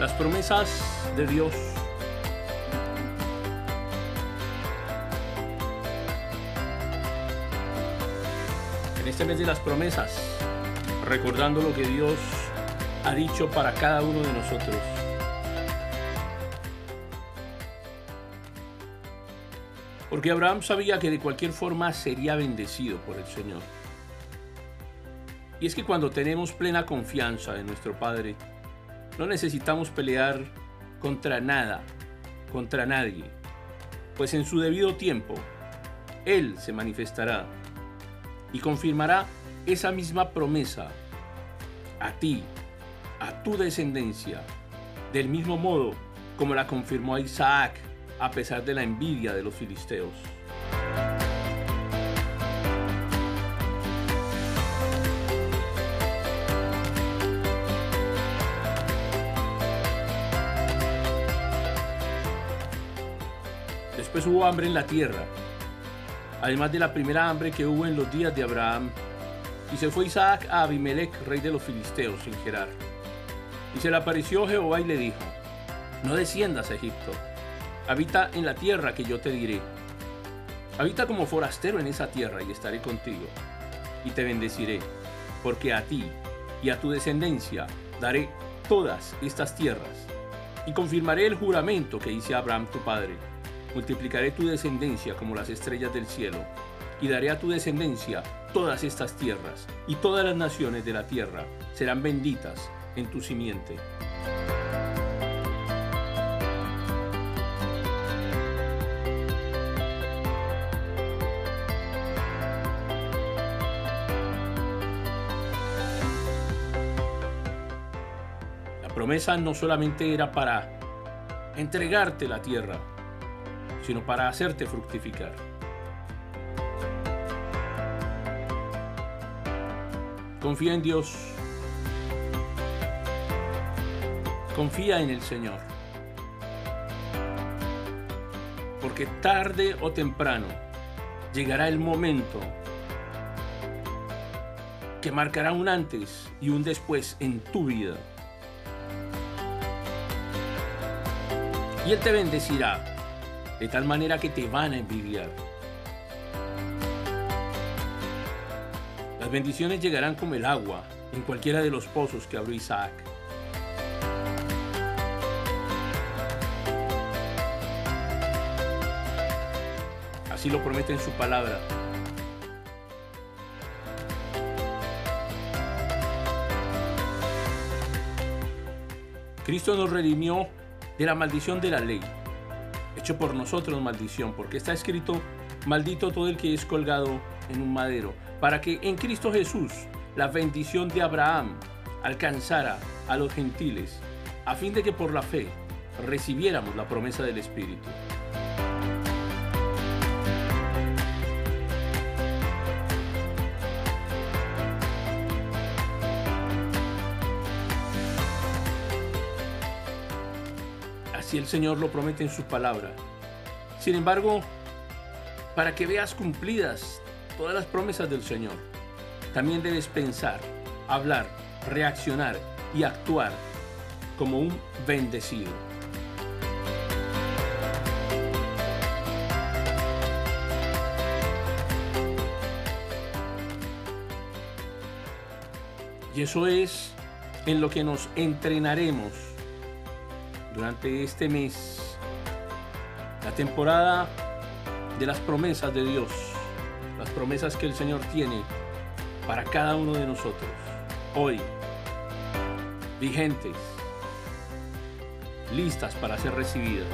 Las promesas de Dios en este mes de las promesas, recordando lo que Dios ha dicho para cada uno de nosotros. Porque Abraham sabía que de cualquier forma sería bendecido por el Señor. Y es que cuando tenemos plena confianza en nuestro Padre, no necesitamos pelear contra nada, contra nadie, pues en su debido tiempo, Él se manifestará y confirmará esa misma promesa a ti, a tu descendencia, del mismo modo como la confirmó Isaac a pesar de la envidia de los filisteos. Después hubo hambre en la tierra, además de la primera hambre que hubo en los días de Abraham. Y se fue Isaac a Abimelech, rey de los filisteos, sin Gerar. Y se le apareció Jehová y le dijo, no desciendas a Egipto, habita en la tierra que yo te diré. Habita como forastero en esa tierra y estaré contigo, y te bendeciré, porque a ti y a tu descendencia daré todas estas tierras, y confirmaré el juramento que hice a Abraham tu padre multiplicaré tu descendencia como las estrellas del cielo, y daré a tu descendencia todas estas tierras, y todas las naciones de la tierra serán benditas en tu simiente. La promesa no solamente era para entregarte la tierra, sino para hacerte fructificar. Confía en Dios. Confía en el Señor. Porque tarde o temprano llegará el momento que marcará un antes y un después en tu vida. Y Él te bendecirá de tal manera que te van a envidiar. Las bendiciones llegarán como el agua en cualquiera de los pozos que abrió Isaac. Así lo promete en su palabra. Cristo nos redimió de la maldición de la ley hecho por nosotros maldición, porque está escrito, maldito todo el que es colgado en un madero, para que en Cristo Jesús la bendición de Abraham alcanzara a los gentiles, a fin de que por la fe recibiéramos la promesa del Espíritu. Si el Señor lo promete en su palabra. Sin embargo, para que veas cumplidas todas las promesas del Señor, también debes pensar, hablar, reaccionar y actuar como un bendecido. Y eso es en lo que nos entrenaremos durante este mes, la temporada de las promesas de Dios, las promesas que el Señor tiene para cada uno de nosotros, hoy, vigentes, listas para ser recibidas.